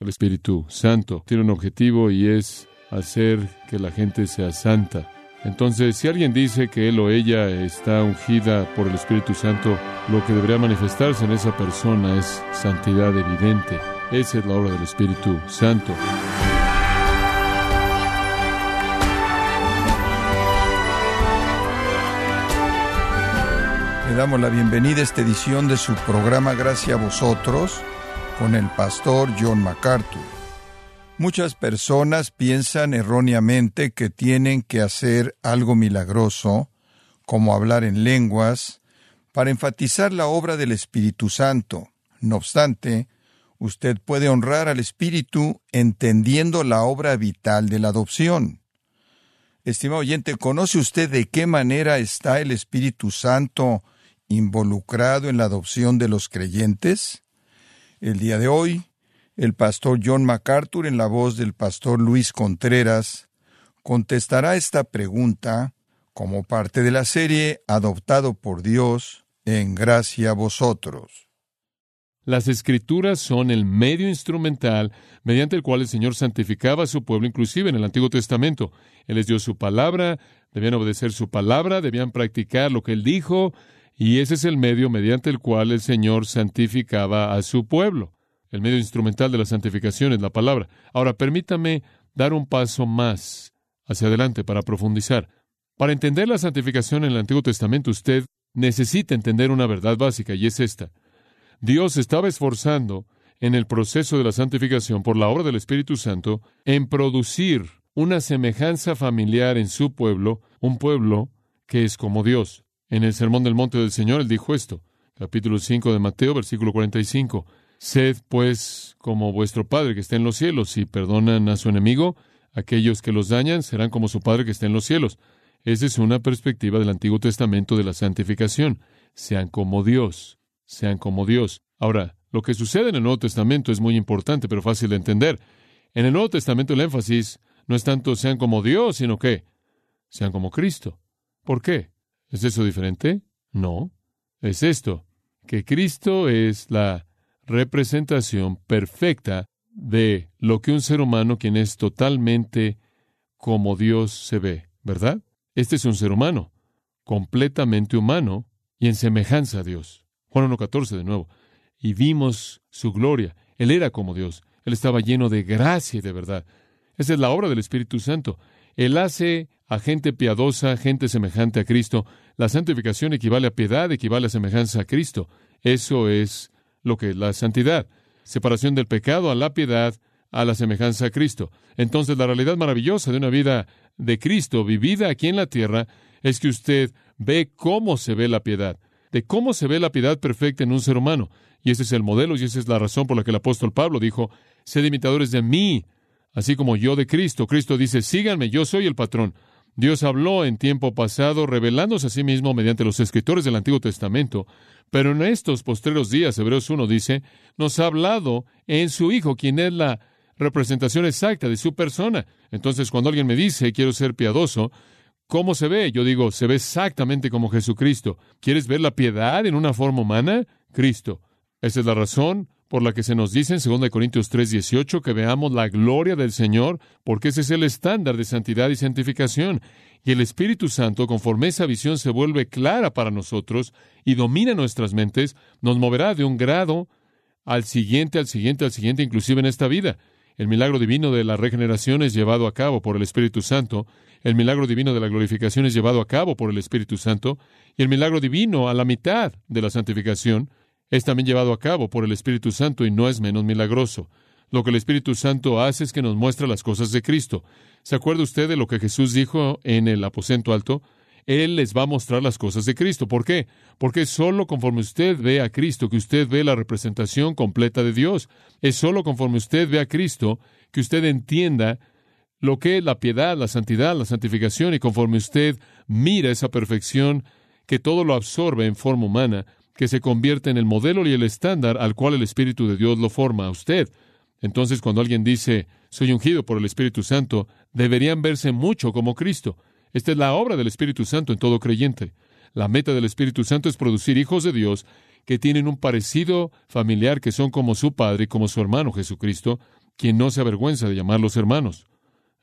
El Espíritu Santo tiene un objetivo y es hacer que la gente sea santa. Entonces, si alguien dice que él o ella está ungida por el Espíritu Santo, lo que debería manifestarse en esa persona es santidad evidente. Esa es la obra del Espíritu Santo. Le damos la bienvenida a esta edición de su programa Gracias a vosotros con el pastor John MacArthur. Muchas personas piensan erróneamente que tienen que hacer algo milagroso, como hablar en lenguas, para enfatizar la obra del Espíritu Santo. No obstante, usted puede honrar al Espíritu entendiendo la obra vital de la adopción. Estimado oyente, ¿conoce usted de qué manera está el Espíritu Santo involucrado en la adopción de los creyentes? El día de hoy, el pastor John MacArthur, en la voz del pastor Luis Contreras, contestará esta pregunta como parte de la serie Adoptado por Dios en gracia a vosotros. Las escrituras son el medio instrumental mediante el cual el Señor santificaba a su pueblo, inclusive en el Antiguo Testamento. Él les dio su palabra, debían obedecer su palabra, debían practicar lo que Él dijo, y ese es el medio mediante el cual el Señor santificaba a su pueblo. El medio instrumental de la santificación es la palabra. Ahora, permítame dar un paso más hacia adelante para profundizar. Para entender la santificación en el Antiguo Testamento, usted necesita entender una verdad básica, y es esta. Dios estaba esforzando en el proceso de la santificación por la obra del Espíritu Santo en producir una semejanza familiar en su pueblo, un pueblo que es como Dios. En el Sermón del Monte del Señor, él dijo esto, capítulo 5 de Mateo, versículo 45. Sed, pues, como vuestro Padre que está en los cielos, y perdonan a su enemigo, aquellos que los dañan serán como su Padre que está en los cielos. Esa es una perspectiva del Antiguo Testamento de la santificación. Sean como Dios, sean como Dios. Ahora, lo que sucede en el Nuevo Testamento es muy importante, pero fácil de entender. En el Nuevo Testamento el énfasis no es tanto sean como Dios, sino que sean como Cristo. ¿Por qué? ¿Es eso diferente? No. Es esto, que Cristo es la representación perfecta de lo que un ser humano quien es totalmente como Dios se ve, ¿verdad? Este es un ser humano, completamente humano y en semejanza a Dios. Juan 1.14 de nuevo. Y vimos su gloria. Él era como Dios. Él estaba lleno de gracia y de verdad. Esa es la obra del Espíritu Santo. Él hace a gente piadosa, gente semejante a Cristo. La santificación equivale a piedad, equivale a semejanza a Cristo. Eso es lo que es la santidad. Separación del pecado a la piedad, a la semejanza a Cristo. Entonces la realidad maravillosa de una vida de Cristo vivida aquí en la tierra es que usted ve cómo se ve la piedad, de cómo se ve la piedad perfecta en un ser humano. Y ese es el modelo y esa es la razón por la que el apóstol Pablo dijo, sed imitadores de mí, así como yo de Cristo. Cristo dice, síganme, yo soy el patrón. Dios habló en tiempo pasado, revelándose a sí mismo mediante los escritores del Antiguo Testamento, pero en estos postreros días, Hebreos 1 dice, nos ha hablado en su Hijo, quien es la representación exacta de su persona. Entonces, cuando alguien me dice, quiero ser piadoso, ¿cómo se ve? Yo digo, se ve exactamente como Jesucristo. ¿Quieres ver la piedad en una forma humana? Cristo. Esa es la razón por la que se nos dice en 2 Corintios 3:18 que veamos la gloria del Señor, porque ese es el estándar de santidad y santificación. Y el Espíritu Santo, conforme esa visión se vuelve clara para nosotros y domina nuestras mentes, nos moverá de un grado al siguiente, al siguiente, al siguiente, inclusive en esta vida. El milagro divino de la regeneración es llevado a cabo por el Espíritu Santo, el milagro divino de la glorificación es llevado a cabo por el Espíritu Santo, y el milagro divino a la mitad de la santificación es también llevado a cabo por el Espíritu Santo y no es menos milagroso. Lo que el Espíritu Santo hace es que nos muestra las cosas de Cristo. ¿Se acuerda usted de lo que Jesús dijo en el aposento alto? Él les va a mostrar las cosas de Cristo. ¿Por qué? Porque es solo conforme usted ve a Cristo que usted ve la representación completa de Dios. Es solo conforme usted ve a Cristo que usted entienda lo que es la piedad, la santidad, la santificación, y conforme usted mira esa perfección que todo lo absorbe en forma humana, que se convierte en el modelo y el estándar al cual el Espíritu de Dios lo forma a usted. Entonces, cuando alguien dice, soy ungido por el Espíritu Santo, deberían verse mucho como Cristo. Esta es la obra del Espíritu Santo en todo creyente. La meta del Espíritu Santo es producir hijos de Dios que tienen un parecido familiar, que son como su Padre y como su hermano Jesucristo, quien no se avergüenza de llamarlos hermanos.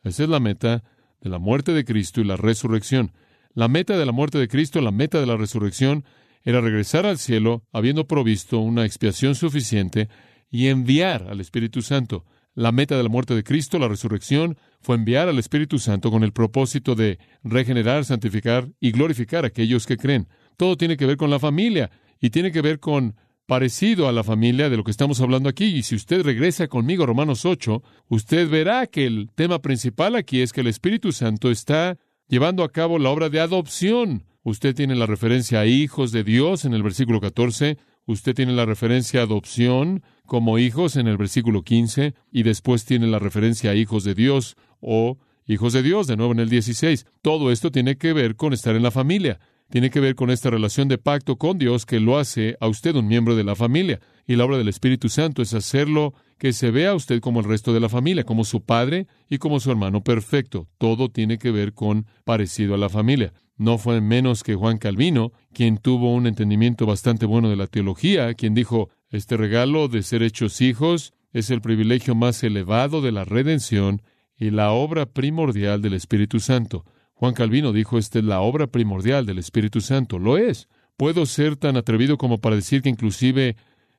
Esa es la meta de la muerte de Cristo y la resurrección. La meta de la muerte de Cristo, la meta de la resurrección, era regresar al cielo habiendo provisto una expiación suficiente y enviar al Espíritu Santo. La meta de la muerte de Cristo, la resurrección, fue enviar al Espíritu Santo con el propósito de regenerar, santificar y glorificar a aquellos que creen. Todo tiene que ver con la familia y tiene que ver con parecido a la familia de lo que estamos hablando aquí. Y si usted regresa conmigo a Romanos 8, usted verá que el tema principal aquí es que el Espíritu Santo está llevando a cabo la obra de adopción. Usted tiene la referencia a hijos de Dios en el versículo 14, usted tiene la referencia a adopción como hijos en el versículo 15 y después tiene la referencia a hijos de Dios o hijos de Dios de nuevo en el 16. Todo esto tiene que ver con estar en la familia. Tiene que ver con esta relación de pacto con Dios que lo hace a usted un miembro de la familia. Y la obra del Espíritu Santo es hacerlo que se vea usted como el resto de la familia, como su padre y como su hermano perfecto. Todo tiene que ver con parecido a la familia. No fue menos que Juan Calvino, quien tuvo un entendimiento bastante bueno de la teología, quien dijo, este regalo de ser hechos hijos es el privilegio más elevado de la redención y la obra primordial del Espíritu Santo. Juan Calvino dijo, esta es la obra primordial del Espíritu Santo. Lo es. Puedo ser tan atrevido como para decir que inclusive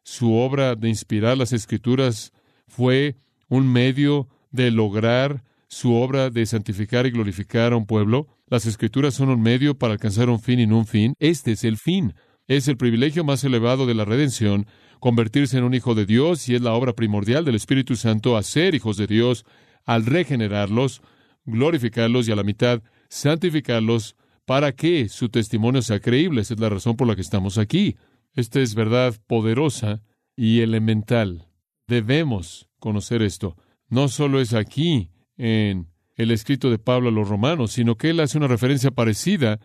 su obra de inspirar las escrituras fue un medio de lograr su obra de santificar y glorificar a un pueblo. Las escrituras son un medio para alcanzar un fin y no un fin. Este es el fin. Es el privilegio más elevado de la redención convertirse en un hijo de Dios y es la obra primordial del Espíritu Santo hacer hijos de Dios al regenerarlos, glorificarlos y a la mitad santificarlos para que su testimonio sea creíble. Esa es la razón por la que estamos aquí. Esta es verdad poderosa y elemental. Debemos conocer esto. No solo es aquí en el escrito de Pablo a los romanos, sino que él hace una referencia parecida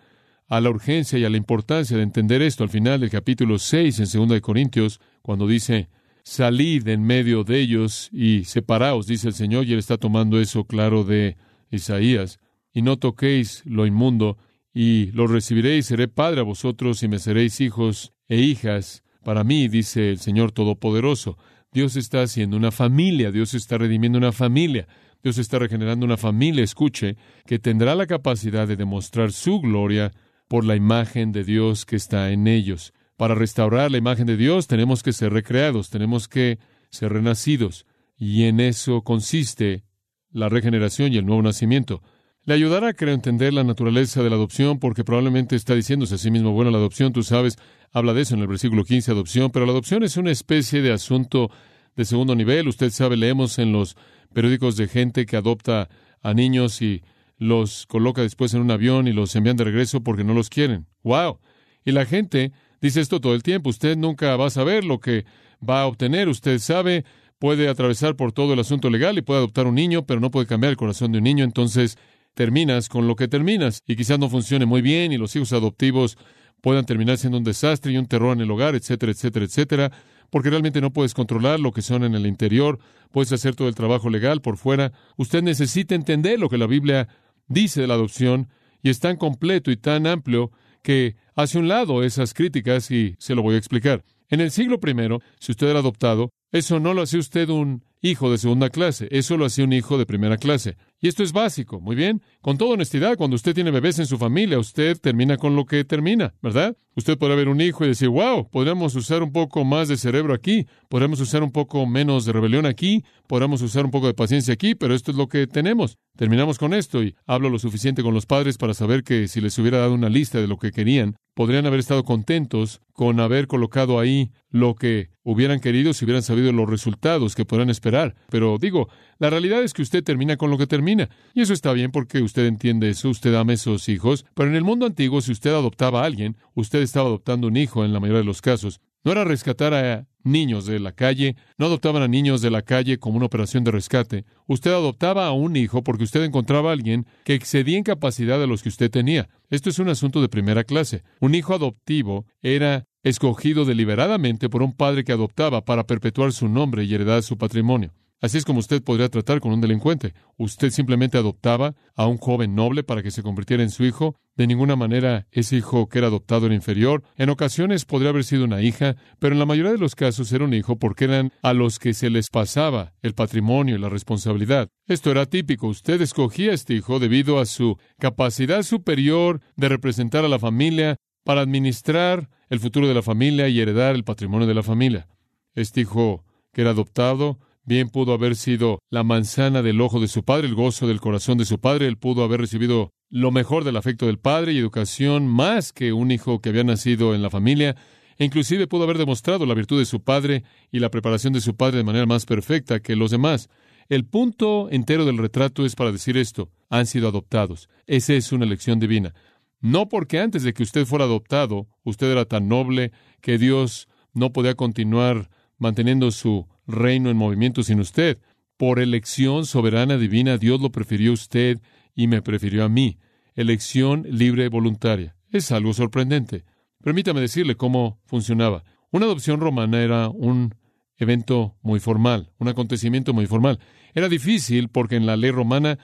a la urgencia y a la importancia de entender esto al final del capítulo 6 en 2 de Corintios, cuando dice, salid en medio de ellos y separaos, dice el Señor, y él está tomando eso claro de Isaías, y no toquéis lo inmundo, y lo recibiréis, seré padre a vosotros, y me seréis hijos e hijas para mí, dice el Señor Todopoderoso. Dios está haciendo una familia, Dios está redimiendo una familia, Dios está regenerando una familia, escuche, que tendrá la capacidad de demostrar su gloria por la imagen de Dios que está en ellos. Para restaurar la imagen de Dios tenemos que ser recreados, tenemos que ser renacidos, y en eso consiste la regeneración y el nuevo nacimiento. Le ayudará, creo, entender la naturaleza de la adopción, porque probablemente está diciéndose a sí mismo, bueno, la adopción, tú sabes, habla de eso en el versículo 15, adopción, pero la adopción es una especie de asunto de segundo nivel. Usted sabe, leemos en los periódicos de gente que adopta a niños y los coloca después en un avión y los envían de regreso porque no los quieren. ¡Wow! Y la gente dice esto todo el tiempo. Usted nunca va a saber lo que va a obtener. Usted sabe, puede atravesar por todo el asunto legal y puede adoptar un niño, pero no puede cambiar el corazón de un niño. Entonces terminas con lo que terminas. Y quizás no funcione muy bien y los hijos adoptivos puedan terminar siendo un desastre y un terror en el hogar, etcétera, etcétera, etcétera, porque realmente no puedes controlar lo que son en el interior, puedes hacer todo el trabajo legal por fuera. Usted necesita entender lo que la Biblia dice de la adopción y es tan completo y tan amplio que hace un lado esas críticas y se lo voy a explicar. En el siglo I, si usted era adoptado, eso no lo hacía usted un hijo de segunda clase, eso lo hacía un hijo de primera clase. Y esto es básico, muy bien. Con toda honestidad, cuando usted tiene bebés en su familia, usted termina con lo que termina, ¿verdad? Usted podrá ver un hijo y decir, wow, podríamos usar un poco más de cerebro aquí, podríamos usar un poco menos de rebelión aquí, podríamos usar un poco de paciencia aquí, pero esto es lo que tenemos. Terminamos con esto y hablo lo suficiente con los padres para saber que si les hubiera dado una lista de lo que querían, podrían haber estado contentos con haber colocado ahí lo que hubieran querido si hubieran sabido los resultados que podrán esperar. Pero digo, la realidad es que usted termina con lo que termina. Y eso está bien porque usted entiende eso, usted ama a esos hijos. Pero en el mundo antiguo, si usted adoptaba a alguien, usted estaba adoptando un hijo en la mayoría de los casos. No era rescatar a niños de la calle, no adoptaban a niños de la calle como una operación de rescate. Usted adoptaba a un hijo porque usted encontraba a alguien que excedía en capacidad a los que usted tenía. Esto es un asunto de primera clase. Un hijo adoptivo era escogido deliberadamente por un padre que adoptaba para perpetuar su nombre y heredar su patrimonio. Así es como usted podría tratar con un delincuente. Usted simplemente adoptaba a un joven noble para que se convirtiera en su hijo. De ninguna manera ese hijo que era adoptado era inferior. En ocasiones podría haber sido una hija, pero en la mayoría de los casos era un hijo porque eran a los que se les pasaba el patrimonio y la responsabilidad. Esto era típico. Usted escogía a este hijo debido a su capacidad superior de representar a la familia para administrar el futuro de la familia y heredar el patrimonio de la familia. Este hijo que era adoptado Bien pudo haber sido la manzana del ojo de su padre, el gozo del corazón de su padre. Él pudo haber recibido lo mejor del afecto del padre y educación más que un hijo que había nacido en la familia. E inclusive pudo haber demostrado la virtud de su padre y la preparación de su padre de manera más perfecta que los demás. El punto entero del retrato es para decir esto. Han sido adoptados. Esa es una elección divina. No porque antes de que usted fuera adoptado, usted era tan noble que Dios no podía continuar manteniendo su reino en movimiento sin usted. Por elección soberana divina, Dios lo prefirió a usted y me prefirió a mí. Elección libre voluntaria. Es algo sorprendente. Permítame decirle cómo funcionaba. Una adopción romana era un evento muy formal, un acontecimiento muy formal. Era difícil porque en la ley romana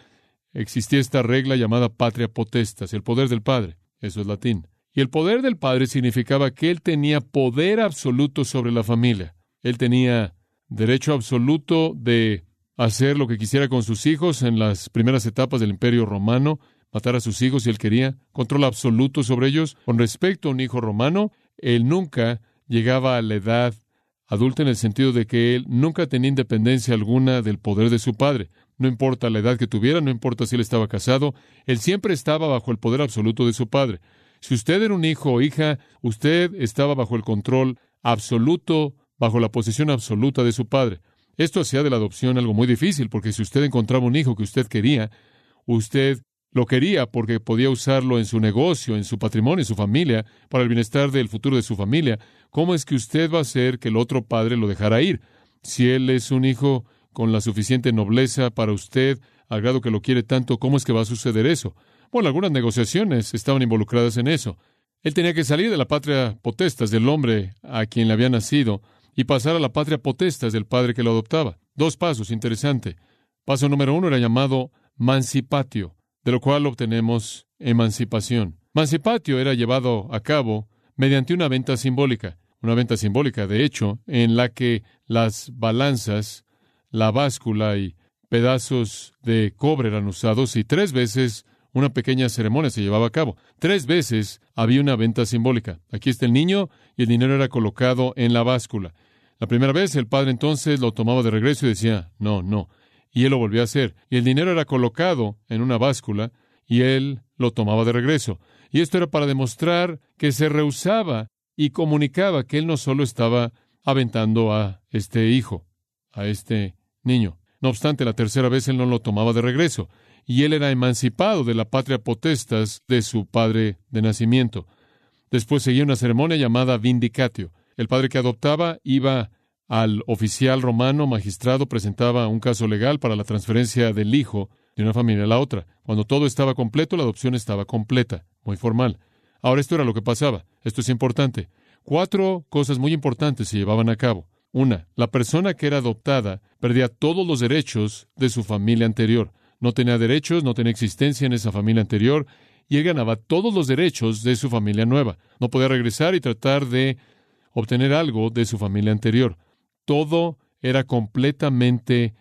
existía esta regla llamada patria potestas, el poder del padre. Eso es latín. Y el poder del padre significaba que él tenía poder absoluto sobre la familia. Él tenía derecho absoluto de hacer lo que quisiera con sus hijos en las primeras etapas del Imperio Romano, matar a sus hijos si él quería, control absoluto sobre ellos. Con respecto a un hijo romano, él nunca llegaba a la edad adulta en el sentido de que él nunca tenía independencia alguna del poder de su padre. No importa la edad que tuviera, no importa si él estaba casado, él siempre estaba bajo el poder absoluto de su padre. Si usted era un hijo o hija, usted estaba bajo el control absoluto bajo la posesión absoluta de su padre. Esto hacía de la adopción algo muy difícil, porque si usted encontraba un hijo que usted quería, usted lo quería porque podía usarlo en su negocio, en su patrimonio, en su familia, para el bienestar del futuro de su familia. ¿Cómo es que usted va a hacer que el otro padre lo dejara ir? Si él es un hijo con la suficiente nobleza para usted, al grado que lo quiere tanto, ¿cómo es que va a suceder eso? Bueno, algunas negociaciones estaban involucradas en eso. Él tenía que salir de la patria potestas del hombre a quien le había nacido y pasar a la patria potestas del padre que lo adoptaba. Dos pasos, interesante. Paso número uno era llamado mancipatio, de lo cual obtenemos emancipación. Mancipatio era llevado a cabo mediante una venta simbólica, una venta simbólica, de hecho, en la que las balanzas, la báscula y pedazos de cobre eran usados y tres veces una pequeña ceremonia se llevaba a cabo. Tres veces había una venta simbólica. Aquí está el niño y el dinero era colocado en la báscula. La primera vez el padre entonces lo tomaba de regreso y decía, no, no. Y él lo volvió a hacer. Y el dinero era colocado en una báscula y él lo tomaba de regreso. Y esto era para demostrar que se rehusaba y comunicaba que él no solo estaba aventando a este hijo, a este niño. No obstante, la tercera vez él no lo tomaba de regreso, y él era emancipado de la patria potestas de su padre de nacimiento. Después seguía una ceremonia llamada vindicatio. El padre que adoptaba iba al oficial romano magistrado, presentaba un caso legal para la transferencia del hijo de una familia a la otra. Cuando todo estaba completo, la adopción estaba completa, muy formal. Ahora esto era lo que pasaba. Esto es importante. Cuatro cosas muy importantes se llevaban a cabo. Una, la persona que era adoptada perdía todos los derechos de su familia anterior. No tenía derechos, no tenía existencia en esa familia anterior, y él ganaba todos los derechos de su familia nueva. No podía regresar y tratar de obtener algo de su familia anterior. Todo era completamente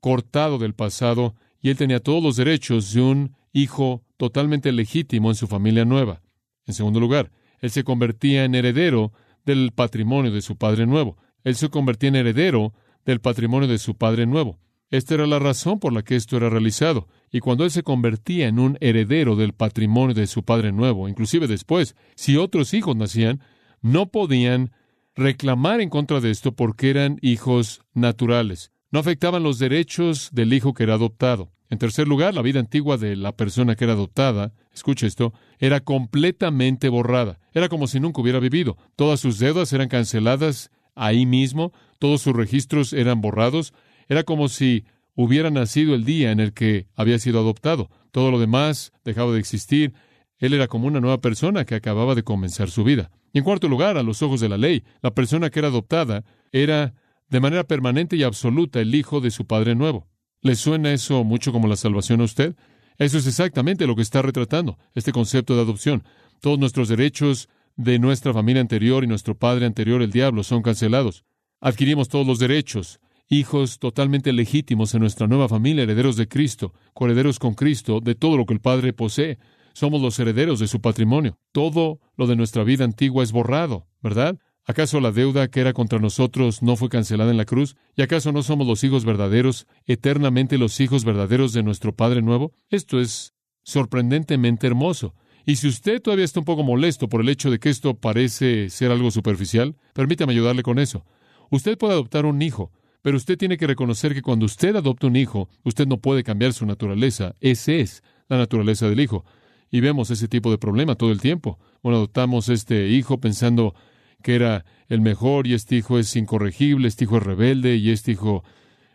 cortado del pasado y él tenía todos los derechos de un hijo totalmente legítimo en su familia nueva. En segundo lugar, él se convertía en heredero del patrimonio de su padre nuevo. Él se convertía en heredero del patrimonio de su padre nuevo. Esta era la razón por la que esto era realizado. Y cuando él se convertía en un heredero del patrimonio de su padre nuevo, inclusive después, si otros hijos nacían, no podían reclamar en contra de esto porque eran hijos naturales. No afectaban los derechos del hijo que era adoptado. En tercer lugar, la vida antigua de la persona que era adoptada, escuche esto, era completamente borrada. Era como si nunca hubiera vivido. Todas sus deudas eran canceladas ahí mismo, todos sus registros eran borrados. Era como si hubiera nacido el día en el que había sido adoptado. Todo lo demás dejaba de existir. Él era como una nueva persona que acababa de comenzar su vida. Y en cuarto lugar, a los ojos de la ley, la persona que era adoptada era de manera permanente y absoluta el Hijo de su Padre nuevo. ¿Le suena eso mucho como la salvación a usted? Eso es exactamente lo que está retratando, este concepto de adopción. Todos nuestros derechos de nuestra familia anterior y nuestro padre anterior, el diablo, son cancelados. Adquirimos todos los derechos, hijos totalmente legítimos en nuestra nueva familia, herederos de Cristo, coherederos con Cristo, de todo lo que el Padre posee. Somos los herederos de su patrimonio. Todo lo de nuestra vida antigua es borrado, ¿verdad? ¿Acaso la deuda que era contra nosotros no fue cancelada en la cruz? ¿Y acaso no somos los hijos verdaderos, eternamente los hijos verdaderos de nuestro Padre Nuevo? Esto es sorprendentemente hermoso. Y si usted todavía está un poco molesto por el hecho de que esto parece ser algo superficial, permítame ayudarle con eso. Usted puede adoptar un hijo, pero usted tiene que reconocer que cuando usted adopta un hijo, usted no puede cambiar su naturaleza. Esa es la naturaleza del hijo. Y vemos ese tipo de problema todo el tiempo. Bueno, adoptamos este hijo pensando que era el mejor y este hijo es incorregible, este hijo es rebelde y este hijo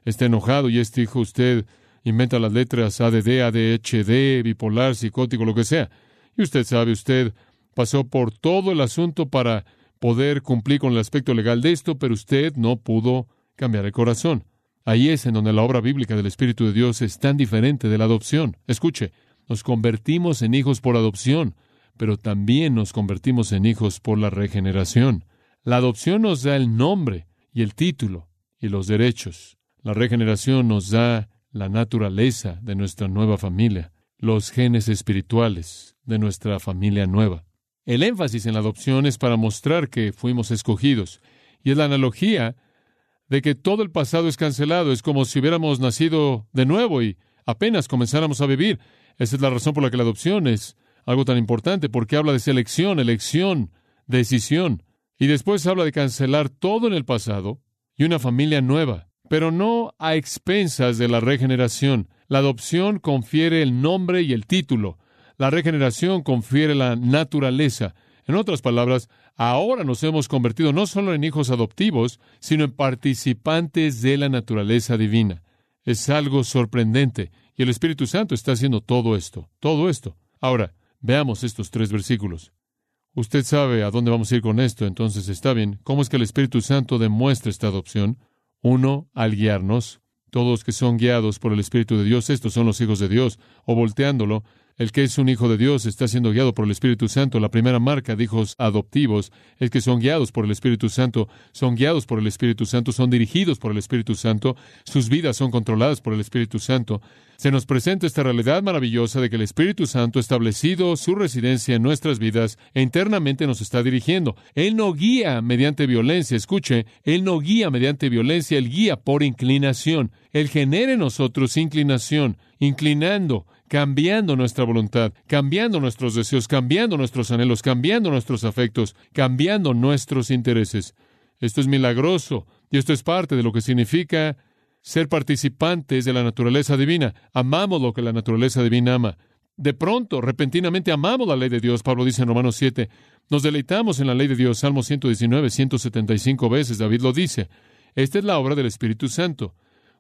está enojado y este hijo usted inventa las letras ADD, ADHD, bipolar, psicótico, lo que sea. Y usted sabe, usted pasó por todo el asunto para poder cumplir con el aspecto legal de esto, pero usted no pudo cambiar el corazón. Ahí es en donde la obra bíblica del Espíritu de Dios es tan diferente de la adopción. Escuche, nos convertimos en hijos por adopción, pero también nos convertimos en hijos por la regeneración. La adopción nos da el nombre y el título y los derechos. La regeneración nos da la naturaleza de nuestra nueva familia, los genes espirituales de nuestra familia nueva. El énfasis en la adopción es para mostrar que fuimos escogidos, y es la analogía de que todo el pasado es cancelado, es como si hubiéramos nacido de nuevo y apenas comenzáramos a vivir. Esa es la razón por la que la adopción es algo tan importante, porque habla de selección, elección, decisión. Y después habla de cancelar todo en el pasado y una familia nueva, pero no a expensas de la regeneración. La adopción confiere el nombre y el título. La regeneración confiere la naturaleza. En otras palabras, ahora nos hemos convertido no solo en hijos adoptivos, sino en participantes de la naturaleza divina. Es algo sorprendente. Y el Espíritu Santo está haciendo todo esto, todo esto. Ahora, Veamos estos tres versículos. Usted sabe a dónde vamos a ir con esto, entonces está bien. ¿Cómo es que el Espíritu Santo demuestra esta adopción? Uno, al guiarnos. Todos que son guiados por el Espíritu de Dios, estos son los hijos de Dios. O volteándolo, el que es un hijo de Dios está siendo guiado por el Espíritu Santo. La primera marca de hijos adoptivos es que son guiados por el Espíritu Santo, son guiados por el Espíritu Santo, son dirigidos por el Espíritu Santo, sus vidas son controladas por el Espíritu Santo. Se nos presenta esta realidad maravillosa de que el Espíritu Santo ha establecido su residencia en nuestras vidas e internamente nos está dirigiendo. Él no guía mediante violencia, escuche, Él no guía mediante violencia, Él guía por inclinación. Él genera en nosotros inclinación, inclinando cambiando nuestra voluntad, cambiando nuestros deseos, cambiando nuestros anhelos, cambiando nuestros afectos, cambiando nuestros intereses. Esto es milagroso y esto es parte de lo que significa ser participantes de la naturaleza divina. Amamos lo que la naturaleza divina ama. De pronto, repentinamente amamos la ley de Dios. Pablo dice en Romanos 7, nos deleitamos en la ley de Dios. Salmo 119, 175 veces. David lo dice. Esta es la obra del Espíritu Santo.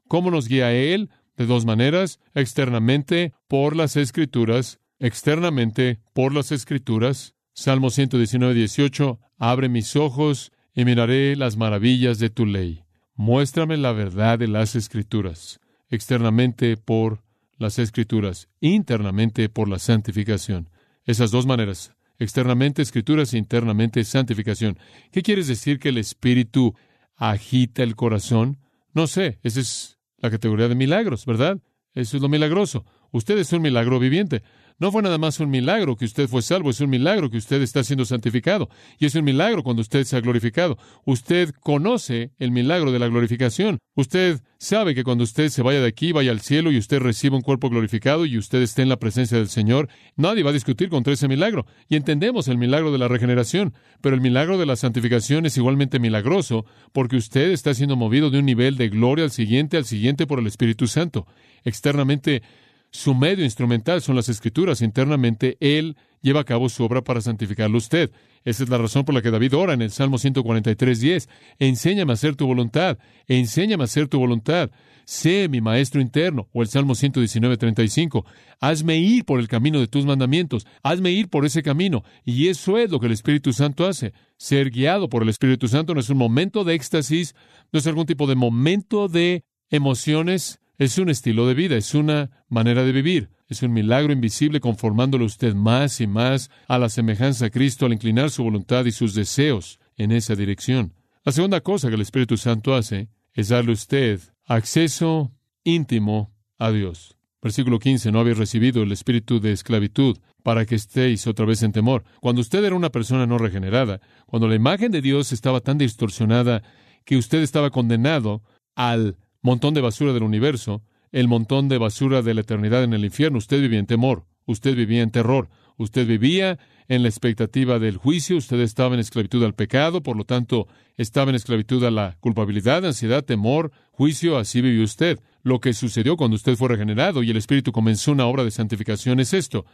¿Cómo nos guía Él? De dos maneras, externamente por las escrituras, externamente por las escrituras. Salmo 119, 18, abre mis ojos y miraré las maravillas de tu ley. Muéstrame la verdad de las escrituras, externamente por las escrituras, internamente por la santificación. Esas dos maneras, externamente escrituras internamente santificación. ¿Qué quieres decir que el Espíritu agita el corazón? No sé, ese es la categoría de milagros, ¿verdad? Eso es lo milagroso. Usted es un milagro viviente. No fue nada más un milagro que usted fue salvo, es un milagro que usted está siendo santificado. Y es un milagro cuando usted se ha glorificado. Usted conoce el milagro de la glorificación. Usted sabe que cuando usted se vaya de aquí, vaya al cielo y usted reciba un cuerpo glorificado y usted esté en la presencia del Señor, nadie va a discutir contra ese milagro. Y entendemos el milagro de la regeneración, pero el milagro de la santificación es igualmente milagroso porque usted está siendo movido de un nivel de gloria al siguiente, al siguiente por el Espíritu Santo. Externamente, su medio instrumental son las escrituras. Internamente, Él lleva a cabo su obra para santificarlo usted. Esa es la razón por la que David ora en el Salmo 143.10. Enséñame a hacer tu voluntad, enséñame a hacer tu voluntad. Sé mi maestro interno. O el Salmo 119.35. Hazme ir por el camino de tus mandamientos, hazme ir por ese camino. Y eso es lo que el Espíritu Santo hace. Ser guiado por el Espíritu Santo no es un momento de éxtasis, no es algún tipo de momento de emociones, es un estilo de vida, es una manera de vivir. Es un milagro invisible conformándolo usted más y más a la semejanza a Cristo al inclinar su voluntad y sus deseos en esa dirección. La segunda cosa que el Espíritu Santo hace es darle a usted acceso íntimo a Dios. Versículo 15, no habéis recibido el espíritu de esclavitud para que estéis otra vez en temor. Cuando usted era una persona no regenerada, cuando la imagen de Dios estaba tan distorsionada que usted estaba condenado al montón de basura del universo, el montón de basura de la eternidad en el infierno. Usted vivía en temor, usted vivía en terror, usted vivía en la expectativa del juicio, usted estaba en esclavitud al pecado, por lo tanto, estaba en esclavitud a la culpabilidad, ansiedad, temor, juicio, así vivió usted. Lo que sucedió cuando usted fue regenerado y el Espíritu comenzó una obra de santificación es esto.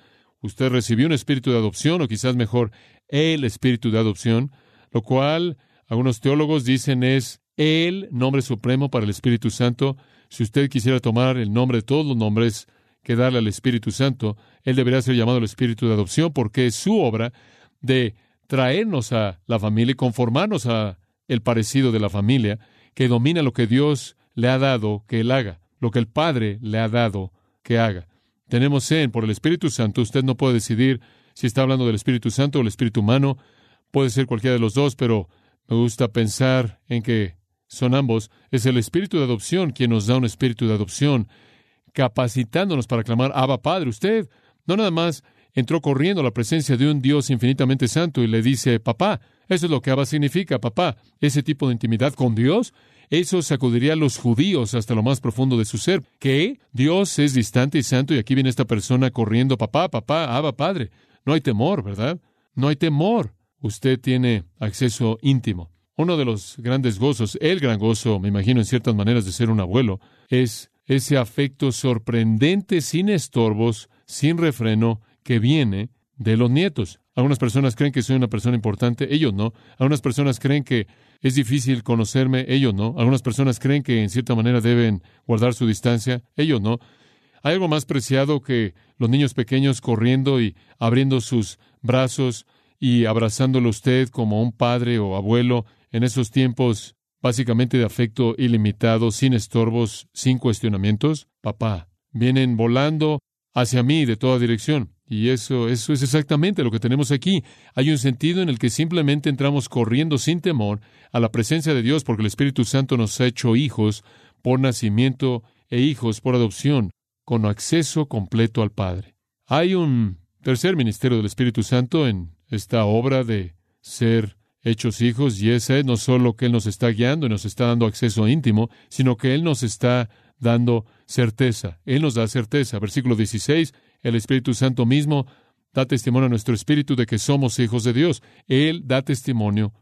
Usted recibió un espíritu de adopción, o quizás mejor, el espíritu de adopción, lo cual algunos teólogos dicen es el nombre supremo para el Espíritu Santo. Si usted quisiera tomar el nombre de todos los nombres que darle al Espíritu Santo, Él debería ser llamado el Espíritu de adopción porque es su obra de traernos a la familia y conformarnos a el parecido de la familia que domina lo que Dios le ha dado que Él haga, lo que el Padre le ha dado que haga. Tenemos en por el Espíritu Santo, usted no puede decidir si está hablando del Espíritu Santo o el Espíritu humano, puede ser cualquiera de los dos, pero me gusta pensar en que son ambos, es el espíritu de adopción quien nos da un espíritu de adopción, capacitándonos para clamar Abba Padre. Usted no nada más entró corriendo a la presencia de un Dios infinitamente santo y le dice, papá, eso es lo que Abba significa, papá, ese tipo de intimidad con Dios. Eso sacudiría a los judíos hasta lo más profundo de su ser. que Dios es distante y santo y aquí viene esta persona corriendo, papá, papá, Abba Padre. No hay temor, ¿verdad? No hay temor. Usted tiene acceso íntimo. Uno de los grandes gozos, el gran gozo, me imagino en ciertas maneras de ser un abuelo, es ese afecto sorprendente, sin estorbos, sin refreno, que viene de los nietos. Algunas personas creen que soy una persona importante, ellos no. Algunas personas creen que es difícil conocerme, ellos no. Algunas personas creen que en cierta manera deben guardar su distancia, ellos no. Hay algo más preciado que los niños pequeños corriendo y abriendo sus brazos y abrazándolo usted como un padre o abuelo en esos tiempos básicamente de afecto ilimitado, sin estorbos, sin cuestionamientos? Papá, vienen volando hacia mí de toda dirección. Y eso, eso es exactamente lo que tenemos aquí. Hay un sentido en el que simplemente entramos corriendo sin temor a la presencia de Dios porque el Espíritu Santo nos ha hecho hijos por nacimiento e hijos por adopción, con acceso completo al Padre. Hay un tercer ministerio del Espíritu Santo en esta obra de ser hechos hijos, y ese no solo que Él nos está guiando y nos está dando acceso íntimo, sino que Él nos está dando certeza. Él nos da certeza. Versículo 16, el Espíritu Santo mismo da testimonio a nuestro espíritu de que somos hijos de Dios. Él da testimonio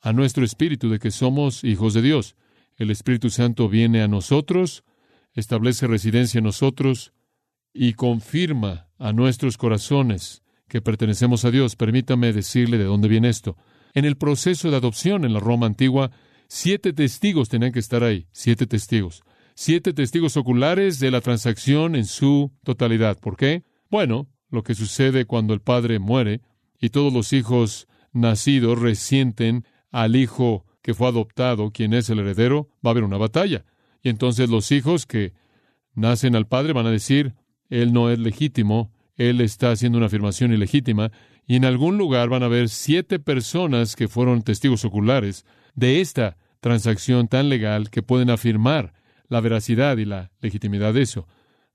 a nuestro espíritu de que somos hijos de Dios. El Espíritu Santo viene a nosotros, establece residencia en nosotros y confirma a nuestros corazones que pertenecemos a Dios. Permítame decirle de dónde viene esto. En el proceso de adopción en la Roma antigua, siete testigos tenían que estar ahí, siete testigos. Siete testigos oculares de la transacción en su totalidad. ¿Por qué? Bueno, lo que sucede cuando el padre muere y todos los hijos nacidos resienten al hijo que fue adoptado, quien es el heredero, va a haber una batalla. Y entonces los hijos que nacen al padre van a decir, él no es legítimo, él está haciendo una afirmación ilegítima, y en algún lugar van a haber siete personas que fueron testigos oculares de esta transacción tan legal que pueden afirmar la veracidad y la legitimidad de eso.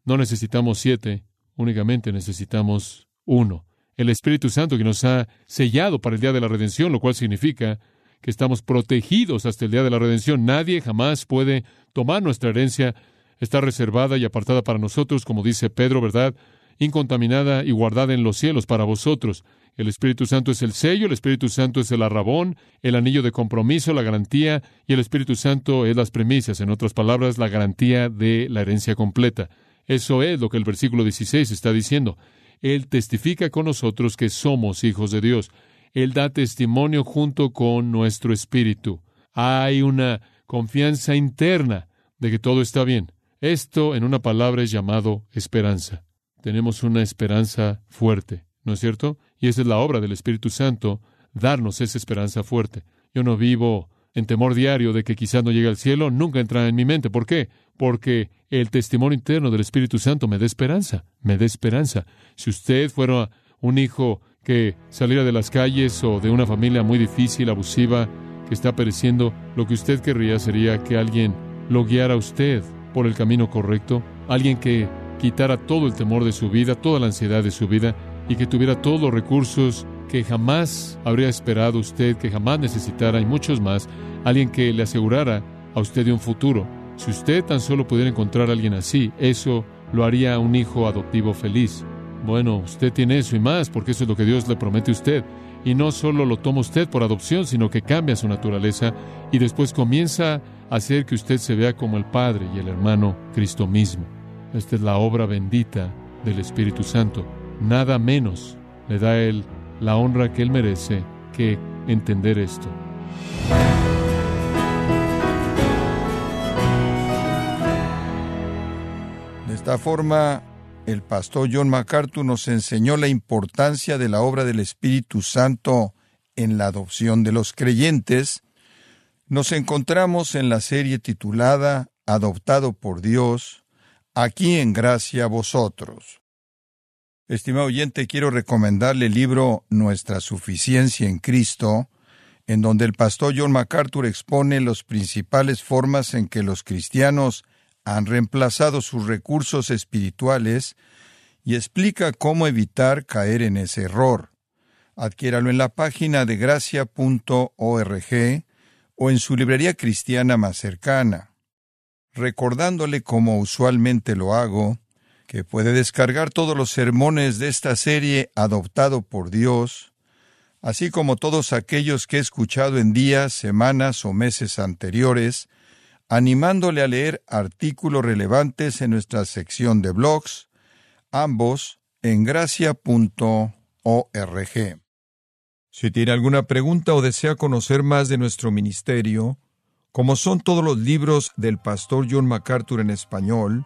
No necesitamos siete, únicamente necesitamos uno. El Espíritu Santo que nos ha sellado para el día de la redención, lo cual significa que estamos protegidos hasta el día de la redención. Nadie jamás puede tomar nuestra herencia. Está reservada y apartada para nosotros, como dice Pedro, ¿verdad? Incontaminada y guardada en los cielos para vosotros. El Espíritu Santo es el sello, el Espíritu Santo es el arrabón, el anillo de compromiso, la garantía, y el Espíritu Santo es las premisas, en otras palabras, la garantía de la herencia completa. Eso es lo que el versículo 16 está diciendo. Él testifica con nosotros que somos hijos de Dios. Él da testimonio junto con nuestro espíritu. Hay una confianza interna de que todo está bien. Esto, en una palabra, es llamado esperanza. Tenemos una esperanza fuerte, ¿no es cierto? Y esa es la obra del Espíritu Santo, darnos esa esperanza fuerte. Yo no vivo en temor diario de que quizás no llegue al cielo, nunca entra en mi mente. ¿Por qué? Porque el testimonio interno del Espíritu Santo me da esperanza, me da esperanza. Si usted fuera un hijo que saliera de las calles o de una familia muy difícil, abusiva, que está pereciendo, lo que usted querría sería que alguien lo guiara a usted por el camino correcto, alguien que quitara todo el temor de su vida, toda la ansiedad de su vida y que tuviera todos los recursos que jamás habría esperado usted, que jamás necesitara y muchos más, alguien que le asegurara a usted de un futuro. Si usted tan solo pudiera encontrar a alguien así, eso lo haría un hijo adoptivo feliz. Bueno, usted tiene eso y más, porque eso es lo que Dios le promete a usted. Y no solo lo toma usted por adopción, sino que cambia su naturaleza y después comienza a hacer que usted se vea como el Padre y el hermano Cristo mismo. Esta es la obra bendita del Espíritu Santo. Nada menos le da Él la honra que Él merece que entender esto. De esta forma, el pastor John MacArthur nos enseñó la importancia de la obra del Espíritu Santo en la adopción de los creyentes. Nos encontramos en la serie titulada Adoptado por Dios, aquí en gracia a vosotros. Estimado oyente, quiero recomendarle el libro Nuestra suficiencia en Cristo, en donde el pastor John MacArthur expone las principales formas en que los cristianos han reemplazado sus recursos espirituales y explica cómo evitar caer en ese error. Adquiéralo en la página de gracia.org o en su librería cristiana más cercana recordándole como usualmente lo hago, que puede descargar todos los sermones de esta serie adoptado por Dios, así como todos aquellos que he escuchado en días, semanas o meses anteriores, animándole a leer artículos relevantes en nuestra sección de blogs, ambos en gracia.org. Si tiene alguna pregunta o desea conocer más de nuestro ministerio, como son todos los libros del pastor John MacArthur en español,